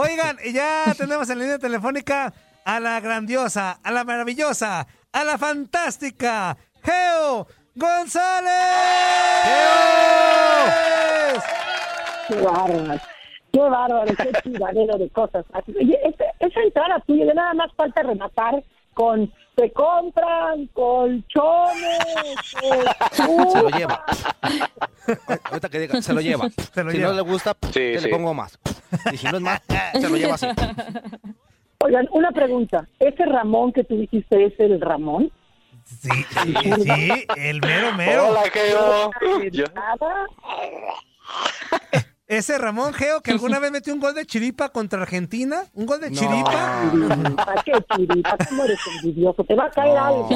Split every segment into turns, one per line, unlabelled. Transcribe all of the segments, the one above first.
Oigan, y ya tenemos en línea telefónica a la grandiosa, a la maravillosa, a la fantástica, Geo González. ¡Geo!
Qué bárbaro, qué bárbaro, qué tiradero de cosas. Oye, esa, esa entrada tuya, de nada más falta rematar con se compran colchones.
Se lo lleva. Ahorita que diga, se lo lleva.
Se lo
si
lleva.
no le gusta,
Sí,
¿qué
sí.
le pongo más? Y si no es más, se lo lleva así.
Oigan, una pregunta. ¿Ese Ramón que tú dijiste es el Ramón?
Sí, sí, sí, el mero mero.
Hola, Geo. Yo-.
Ese Ramón Geo que alguna vez metió un gol de chiripa contra Argentina, un gol de
No.
chiripa.
¿Para qué, chiripa? ¿Cómo eres envidioso? Te va a caer algo.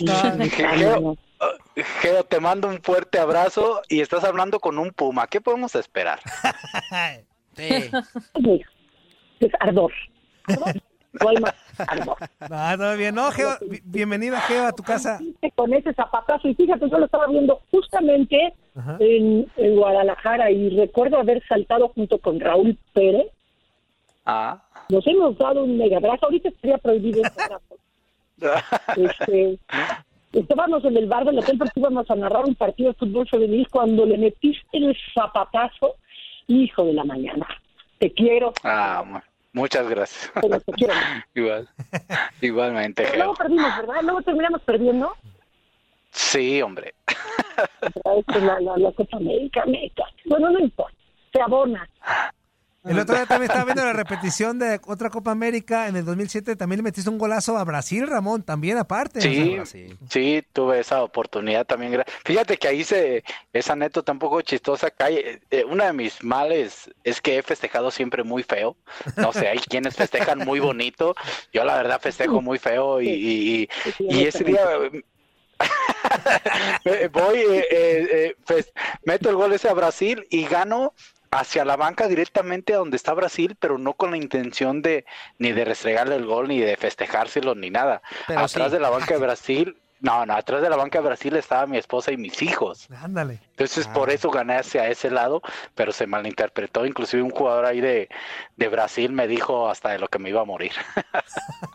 No, no, no.
No,
Geo,
no.
Te mando un fuerte abrazo y estás hablando con un puma. ¿Qué podemos esperar?
Sí.
Es ardor. Ardor. No hay más ardor.
No, todo bien. No, Geo, bi- bienvenida, Geo, a tu casa.
Con ese zapatazo. Y fíjate, yo lo estaba viendo justamente en, en Guadalajara y recuerdo haber saltado junto con Raúl Pérez.
Ah.
Nos hemos dado un mega abrazo. Ahorita estaría prohibido ese abrazo. Este, estábamos en el bar del hotel porque íbamos a narrar un partido de fútbol femenil cuando le metiste el zapatazo, hijo de la mañana. Te quiero,
Ah, mu- muchas gracias.
pero te quiero.
Igual. Igualmente,
Pero luego perdimos, ¿verdad? Luego terminamos perdiendo.
Sí, hombre.
La, la, la Copa América, América. Bueno, no importa. Se abona.
El otro día también estaba viendo la repetición de otra Copa América en el 2007. También le metiste un golazo a Brasil, Ramón, también aparte.
Sí,
sí.
sí, tuve esa oportunidad también. Fíjate que ahí se, esa anécdota un poco chistosa. cae- eh, una de mis males es que he festejado siempre muy feo. No sé, hay quienes festejan muy bonito. Yo la verdad festejo muy feo y, y- y- y ese día eh, voy, eh, eh, eh, pues, meto el gol ese a Brasil y gano hacia la banca directamente a donde está Brasil, pero no con la intención de ni de restregarle el gol, ni de festejárselo, ni nada.
Pero
atrás
sí.
de la banca de Brasil, no, no, atrás de la banca de Brasil estaba mi esposa y mis hijos.
Ándale.
Entonces por
Ah.
eso gané hacia ese lado, pero se malinterpretó. Inclusive un jugador ahí de, de Brasil me dijo hasta de lo que me iba a morir.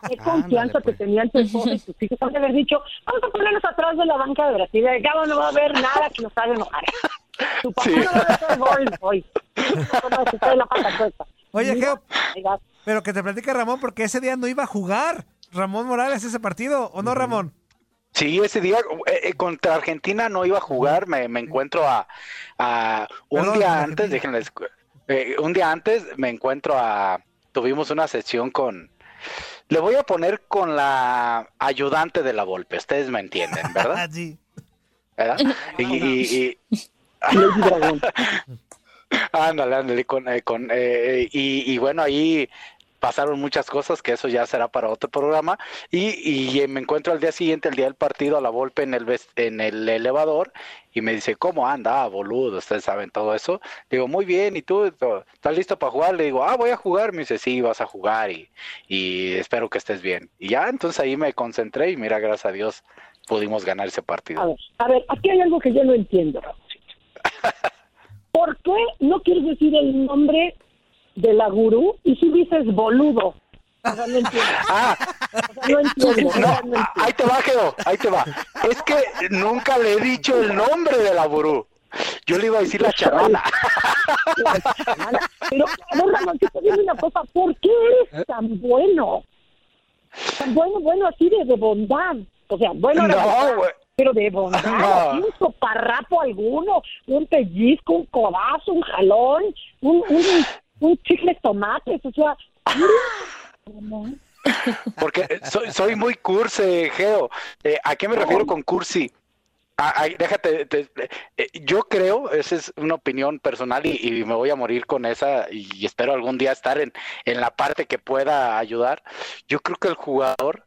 Qué confianza
Ándale, pues.
te tenían tu esposa y tus hijos. Han de haber dicho, vamos a ponernos atrás de la banca de Brasil. De cabo no va a haber nada que nos haga enojar. Tu papá
Sí.
no va a hacer gol hoy. La pata.
Oye, Geo, pero que te platique Ramón, porque ese día no iba a jugar Ramón Morales ese partido, ¿o no, Ramón?
Sí, ese día eh, eh, contra Argentina no iba a jugar, me, me encuentro a, a- un
Perdón,
día antes, déjenles, eh, un día antes me encuentro a, tuvimos una sesión con, le voy a poner con la ayudante de la Volpe, ustedes me entienden, ¿verdad?
Sí.
¿Verdad? Y, y- y-. ándale, ándale, con, eh, con, eh, y, y bueno, ahí pasaron muchas cosas, que eso ya será para otro programa, y, y eh, me encuentro al día siguiente, el día del partido, a la Volpe en el, en el elevador, y me dice, ¿cómo anda? Ah, boludo, ustedes saben todo eso. Digo, muy bien, ¿y tú estás listo para jugar? Le digo, ah, voy a jugar. Me dice, sí, vas a jugar y, y espero que estés bien. Y ya, entonces ahí me concentré y mira, gracias a Dios pudimos ganar ese
A
partido.
ver, a ver, aquí hay algo que yo no entiendo. ¿Por qué no quieres decir el nombre de la gurú y si dices boludo? O sea, no entiendo.
Ah,
O sea, no entiendo.
no,
entiendo.
ahí te va, Geo, ahí te va. Es que nunca le he dicho el nombre de la gurú. Yo le iba a decir la chamana.
La chamana. Pero, a ver, Ramoncito, dime una cosa, ¿por qué eres tan bueno? Tan bueno, bueno, así de, de bondad. O sea, bueno,
No, güey.
Pero de bondad,
No.
así un soparrapo alguno, un pellizco, un codazo, un jalón, un, un, un chicle de tomates, o sea, mira,
Porque soy, soy muy cursi, Geo. Eh, ¿A qué me refiero con cursi? Ah, ay, déjate, te- eh, yo creo, esa es una opinión personal y, y me voy a morir con esa y espero algún día estar en, en la parte que pueda ayudar. Yo creo que el jugador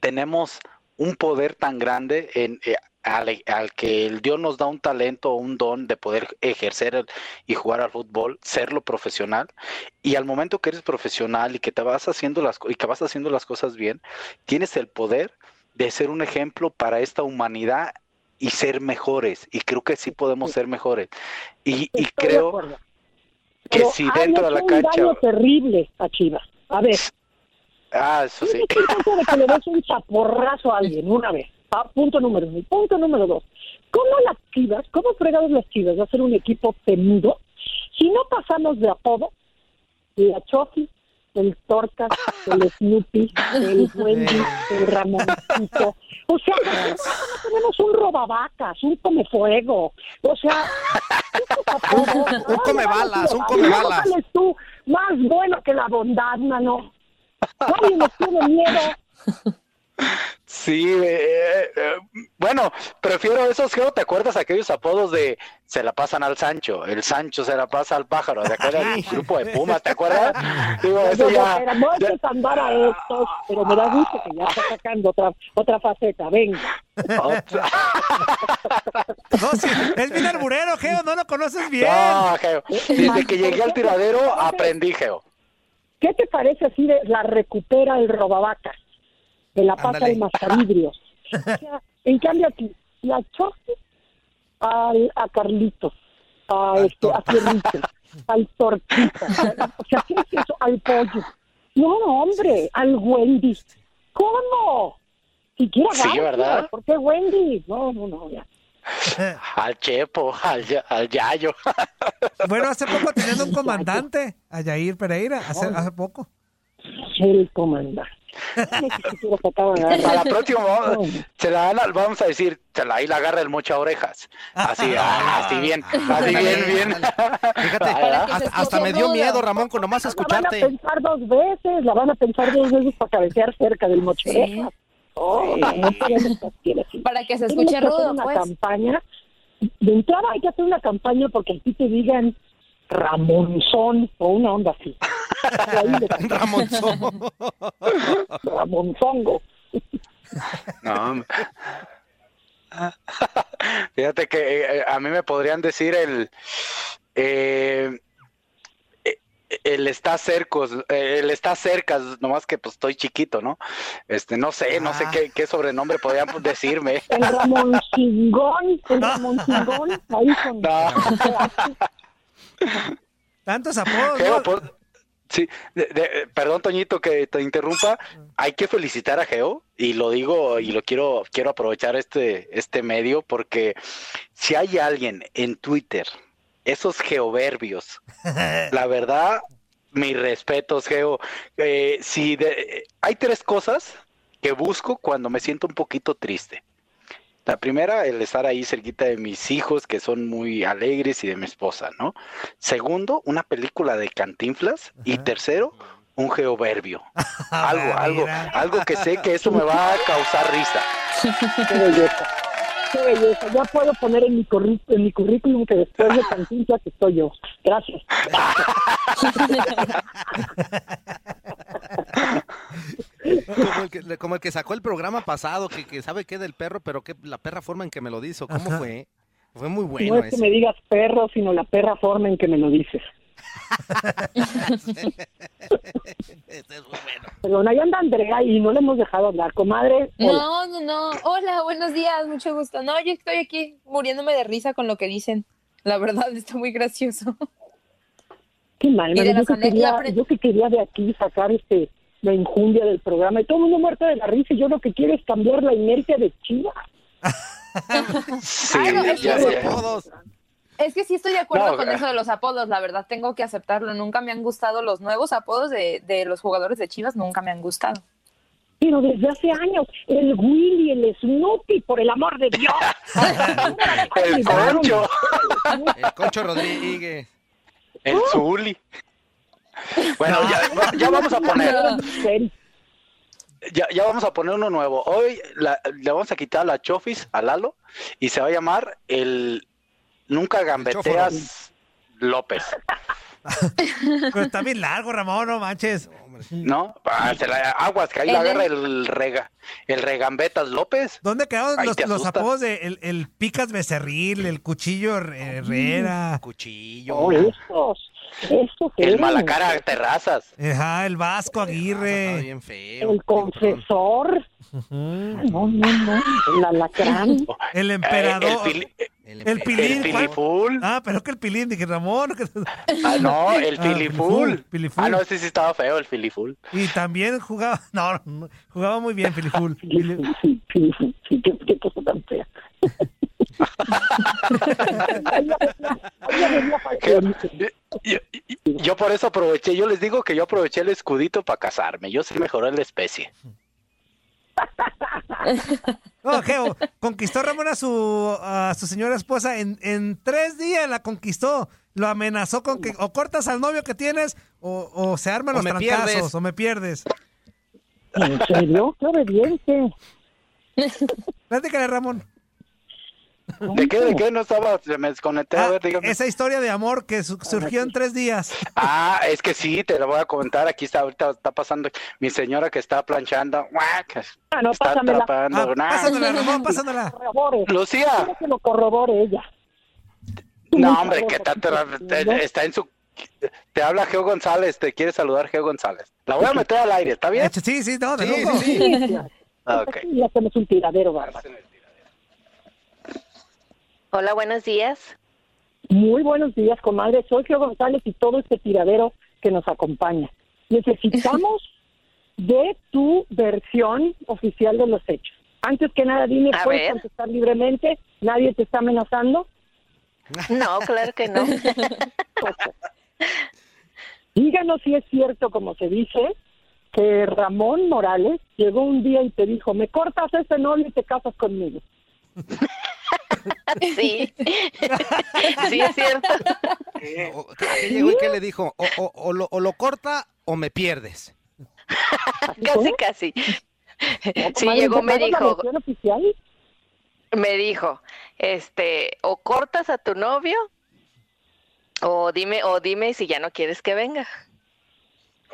tenemos un poder tan grande en, eh, al, al que el Dios nos da un talento o un don de poder ejercer el- y jugar al fútbol, serlo profesional, y al momento que eres profesional y que te vas haciendo las y que vas haciendo las cosas bien, tienes el poder de ser un ejemplo para esta humanidad y ser mejores. Y creo que sí podemos ser mejores. Y, y
de
creo, que si dentro de la
un
cancha.
terrible a Chivas. A ver,
Ah, eso sí.
Tanto de que le des un chaporrazo a alguien una vez. Ah, punto número uno. Punto número dos. ¿Cómo las chivas, cómo fregados las chivas va a ser un equipo temido si no pasamos de apodo la Chofi, el Torcas, el Snoopy, el Wendy, el Ramoncito? O sea, no tenemos un robavacas, un comefuego. O sea, apodos-
Un comebalas, un comebalas.
sales tú, más bueno que la bondad, mano. Nadie nos tiene miedo.
Sí, eh, eh, bueno, prefiero esos, Geo, ¿te acuerdas aquellos apodos de se la pasan al Sancho, el Sancho se la pasa al pájaro, ¿te acuerdas del grupo de Pumas, te acuerdas? Digo, eso
No,
ya,
pero no que andar a estos, pero me da gusto que ya está sacando otra otra faceta. Venga.
otra-
No, sí, es bien arburero, Geo, no lo conoces bien.
No, Geo, desde que llegué al tiradero aprendí, Geo.
¿Qué te parece así de la recupera el robavacas? De la pasa
Ándale.
el mascavidrios. O sea, en cambio aquí, la choque al, a Carlitos, a,
Al
este, a. Fierrito, al Tortita. O sea, ¿qué es eso? Al pollo. No, hombre, al Wendy. ¿Cómo? Siquiera
Sí, ¿verdad?
¿Por qué Wendy? No, no, no, ya.
Al Chepo, al, al Yayo.
Bueno, hace poco teniendo un comandante, a Yair Pereira, hace, hace poco.
El comandante.
Para la próxima vamos,
No.
se la dan al- vamos a decir, se la, ahí la agarra el mocha orejas. Así, ah, así bien, así bien, bien.
Fíjate,
Ah,
hasta, hasta me dio miedo, Ramón, con nomás
La van a
escucharte.
pensar dos veces, la van a pensar dos veces para cabecear cerca del mochereja. Oh, no así.
Para que se escuche
que hacer
rudo,
una
pues.
campaña. De entrada hay que hacer una campaña porque aquí te digan Ramonzón o una onda así.
Ramonzón.
Ramonzongo.
No. Fíjate que eh, a mí me podrían decir el eh, el está cercos, eh, el está cerca, nomás que pues estoy chiquito, ¿no? Este, no sé, no sé
Ah.
qué, qué sobrenombre podrían decirme.
El Ramoncingón, el Ramoncingón, ahí con...
No.
Tantos apodos,
Geo,
¿no?
sí, de- de- perdón Toñito que te interrumpa, hay que felicitar a Geo y lo digo y lo quiero quiero aprovechar este este medio porque si hay alguien en Twitter esos geoverbios, la verdad mis respetos Geo, Eh, si de- hay tres cosas que busco cuando me siento un poquito triste. La primera, el estar ahí cerquita de mis hijos, que son muy alegres, y de mi esposa, ¿no? Segundo, una película de cantinflas. Y tercero, un geoverbio. Algo,
Ah,
algo,
mira.
algo que sé que eso me va a causar risa.
Qué belleza. Ya puedo poner en mi, en mi currículum que después de Cantinflas estoy yo. Gracias.
Como el, que, como el que sacó el programa pasado, que, que sabe qué del perro, pero que la perra forma en que me lo dizo. ¿Cómo
Ajá.
fue? Fue muy
no
bueno
es que me digas perro, sino la perra forma en que me lo dices.
Ese es muy bueno.
Perdón, ahí anda Andrea y no le hemos dejado hablar. Comadre.
No, no, no. Buenos días, mucho gusto. No, yo estoy aquí muriéndome de risa con lo que dicen. La verdad, está muy gracioso.
qué mal. yo, que quería, yo que quería de aquí sacar este la injundia del programa y todo el mundo muerto de la risa y yo lo que quiero es cambiar la inercia de Chivas.
Sí, ya,
es
ya,
Los
ya.
apodos.
Es que sí estoy de acuerdo
No,
con
eh.
eso de los apodos, la verdad, tengo que aceptarlo. Nunca me han gustado los nuevos apodos de, de los jugadores de Chivas, nunca me han gustado.
Pero desde hace años, el Willy, el Snoopy, por el amor de Dios.
El concho,
El Concho Rodríguez.
el Zuli. Bueno, ya, ya vamos a poner, ya, ya vamos a poner uno nuevo. Hoy la- le vamos a quitar la Chofis a Lalo y se va a llamar el Nunca Gambeteas López,
Pero está bien largo, Ramón, no manches.
¿no? Ah, se la- aguas, que ahí la agarra el rega, el regambetas López.
¿Dónde quedaron los, los apodos de el, el Picas Becerril, el Cuchillo Herrera,
Cuchillo.
Oh, estos, estos
El
eran.
Malacara Terrazas.
ajá, el Vasco Aguirre?
bien feo.
El confesor. No, no, no. El alacrán.
El
Eh,
emperador.
el, Fili-
El
El
pilín. Ah, pero que el pilín, dije Ramón.
Ah, no, el
Ah,
filiful.
filiful.
Ah, no, ese sí estaba feo, el filiful.
Y también jugaba, no, no, jugaba muy bien.
Sí, sí, qué, qué cosa tan fea.
Yo, yo- yo por eso aproveché, yo les digo que yo aproveché el escudito para casarme. Yo sí mejoré la especie.
No, Geo, conquistó Ramón a su, a su señora esposa en, en tres días la conquistó. Lo amenazó con que o cortas al novio que tienes o, o se arman
O
los trancazos
pierdes.
o me pierdes.
¿En serio? ¡Qué obediente!
Platícale, Ramón.
¿De qué? ¿De qué? No estaba, se me desconecté. A
Ah,
ver, dígame.
esa historia de amor que su- surgió en tres días.
Ah, es que sí, te lo voy a comentar. Aquí está, ahorita está pasando mi señora que está planchando.
Ah, no,
está
pásamela.
atrapando.
Ah,
Nah.
pásamela, Ramón, pásamela.
Corrobore.
Lucía.
Quiero que lo corrobore ella.
No, hombre, que está, está en su... Te habla Geo González, te quiere saludar Geo González. La voy a meter al aire, ¿está bien?
Sí, sí, no, de
Sí,
lujo.
sí, sí.
Sí,
Ah, Ok.
Ya hacemos un tiradero, bárbaro.
Hola, buenos días.
Muy buenos días, comadre. Soy Geo González y todo este tiradero que nos acompaña. Necesitamos de tu versión oficial de los hechos. Antes que nada, dime,
A
¿puedes
ver.
contestar libremente? ¿Nadie te está amenazando?
No, claro que no.
Díganos si es cierto, como se dice, que Ramón Morales llegó un día y te dijo, me cortas ese novio y te casas conmigo.
Sí. Sí, es cierto.
O- ¿Qué llegó y qué le dijo? O, o- o lo, o lo corta o me pierdes.
Casi, casi.
¿No,
Sí, llegó, me
¿Te pagas la
dijo, me dijo, este, o cortas a tu novio, o dime, o dime si ya no quieres que venga.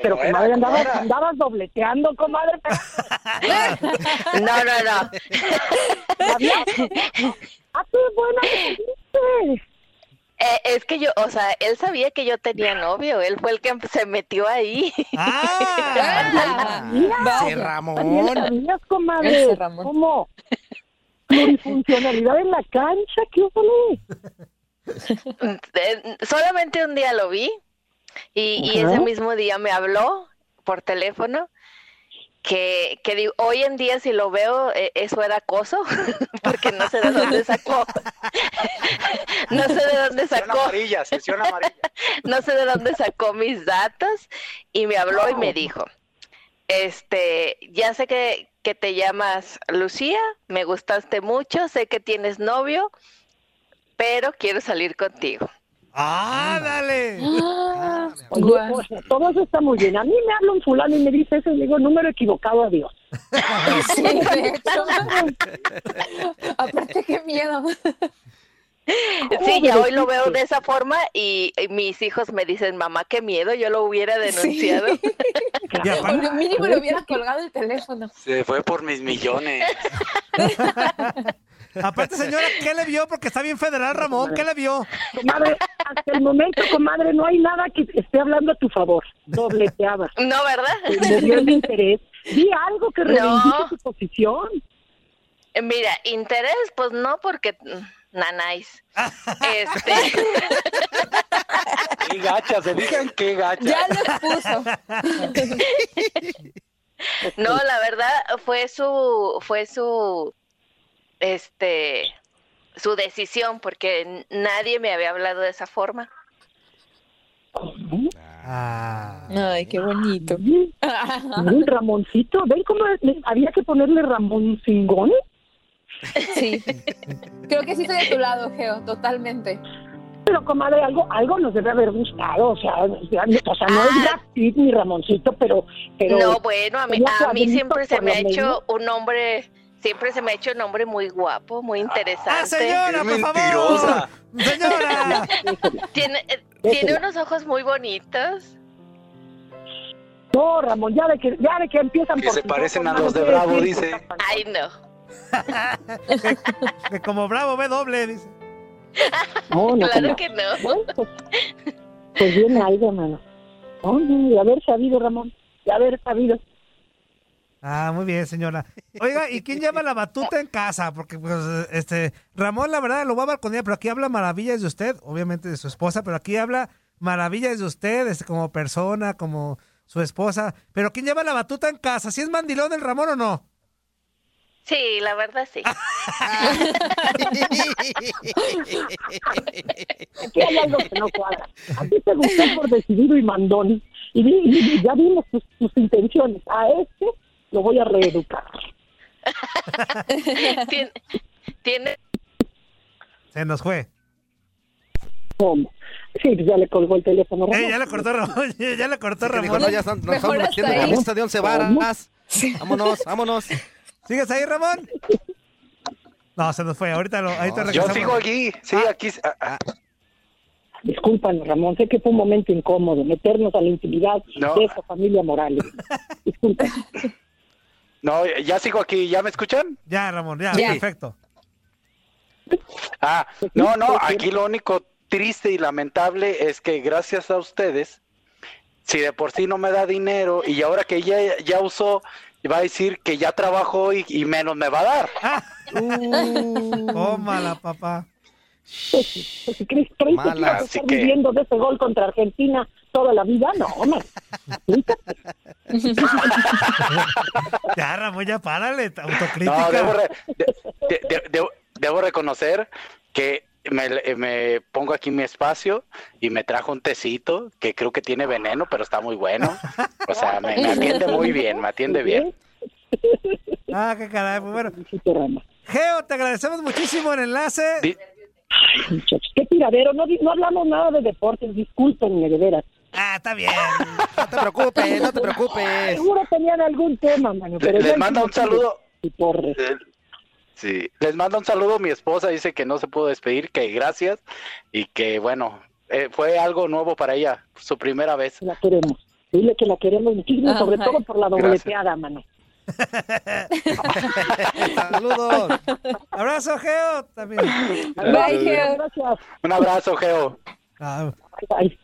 Pero, comadre, andabas, andabas dobleteando, comadre.
No, no, no.
¡Ah, qué buena que!
Eh, es que yo, o sea, él sabía que yo tenía novio, él fue el que se metió ahí.
Ah,
Ramón.
sabías, comadre.
Ramón.
¿Cómo? Plurifuncionalidad en la cancha, ¿qué ole?
Eh, Solamente un día lo vi y, ese mismo día me habló por teléfono que, que digo, hoy en día si lo veo eh, eso era acoso porque no sé de dónde sacó no sé de dónde
Sesión
sacó
amarilla, sesión amarilla.
no sé de dónde sacó mis datos y me habló y me dijo, este, ya sé que, que te llamas Lucía, me gustaste mucho, sé que tienes novio, pero quiero salir contigo.
ah, dale.
Ah,
Oye,
guau.
o sea, todo eso está muy bien. A mí me habla un fulano y me dice eso y le digo, número equivocado, adiós.
Sí, de hecho. Aparte, qué miedo.
Sí, ya hoy lo veo de esa forma y, y mis hijos me dicen, mamá, qué miedo, yo lo hubiera denunciado.
Y
O
aparte,
lo mínimo le hubiera colgado el teléfono.
Se fue por mis millones.
aparte, señora, ¿qué le vio? Porque está bien federal, Ramón. ¿Qué le vio?
Comadre, hasta el momento, comadre, no hay nada que esté hablando a tu favor. Dobleteada.
No, ¿verdad?
Te movió el interés. Di algo que
No.
reivindique tu posición.
Eh, Mira, interés, pues no, porque mm, nanáis. Este,
Qué gacha, se digan qué gacha.
Ya lo expuso.
no, la verdad fue su, fue su, este, su decisión, porque nadie me había hablado de esa forma.
Ah.
Ay, qué bonito.
Un Ramoncito. ¿Ven cómo había que ponerle Ramón Cingón?
Sí. Creo que sí estoy de tu lado, Geo, totalmente.
Pero, comadre, algo, algo nos debe haber gustado. O sea, o sea, no es
Ah.
Brad Pitt ni Ramoncito, pero... pero
no, bueno, a mí, a mí siempre se me ha hecho un hombre, siempre se me ha hecho un hombre muy guapo, muy interesante.
¡Ah, señora, por favor!
mentirosa.
¡Señora!
Tiene, eh, tiene unos ojos muy bonitos.
No, Ramón, ya de que, ya de que empiezan
Que
por
se parecen a los de Bravo,
decir
dice.
Ay, no.
que como bravo ve doble, dice.
No, no,
Claro que no.
Bueno, pues, pues viene algo, hermano. No, no, de haber sabido, Ramón, de haber sabido.
Ah, muy bien, señora. Oiga, ¿y quién lleva la batuta en casa? Porque, pues, este, Ramón, la verdad, lo va a balconear, pero aquí habla maravillas de usted, obviamente de su esposa, pero aquí habla maravillas de usted, este, como persona, como su esposa. Pero ¿quién lleva la batuta en casa? ¿Si es mandilón el Ramón o no?
Sí, la verdad sí.
Aquí hay algo que no cuadra. A ti te gustó por decidido y mandón. Y ya vimos tus, tus intenciones. A este lo voy a reeducar.
Tien- tiene
Se nos fue.
¿Cómo? Sí, pues ya le colgó el teléfono.
Eh,
Ramón.
ya le cortó Ramón, ya le cortó
Que dijo,
Ramón.
no, ya están, nos estamos metiendo en la lista de once varas. Vámonos, vámonos.
¿Sigues ahí, Ramón? No, se nos fue. Ahorita lo, ahorita
No,
Yo
regresamos.
sigo aquí, sí, aquí. ah, ah,
Discúlpanos, Ramón. Sé que fue un momento incómodo meternos a la intimidad
No.
de esa familia Morales. Disculpa.
No, ya sigo aquí, ¿ya me escuchan?
Ya, Ramón, ya,
Ya.
perfecto.
Ah, no, no, aquí lo único triste y lamentable es que gracias a ustedes, si de por sí no me da dinero y ahora que ya, ya usó, va a decir que ya trabajó y, y menos me va a dar.
Tómala, papá.
Pues, si crees, creíste que
Mala,
así que-
viviendo de ese gol contra Argentina toda la vida. No, hombre.
Ya, Ramón, ya párale.
No,
Autocrítica.
debo, re- de- de- de- de- debo reconocer que me, me pongo aquí mi espacio y me trajo un tecito que creo que tiene veneno, pero está muy bueno. O sea, me, me atiende muy bien, me atiende bien.
Ah, qué caray. Pues bueno. Geo, te agradecemos muchísimo el enlace.
Di-
Muchachos, qué tiradero. No, no hablamos nada de deportes. Discúlpenme, de veras.
Está bien.
No te preocupes, no te preocupes.
Seguro tenían algún tema, mano. Pero
les manda un saludo.
Y porres.
Sí, les manda un saludo mi esposa, dice que no se pudo despedir, que gracias y que bueno, eh, fue algo nuevo para ella, su primera vez.
La queremos. Dile que la queremos muchísimo,
Ajá.
sobre todo por la dobleteada, mano.
Saludos.
Abrazo, Geo. También.
Bye, Geo.
Gracias.
Un abrazo, Geo.
Ah,
Bye, bye.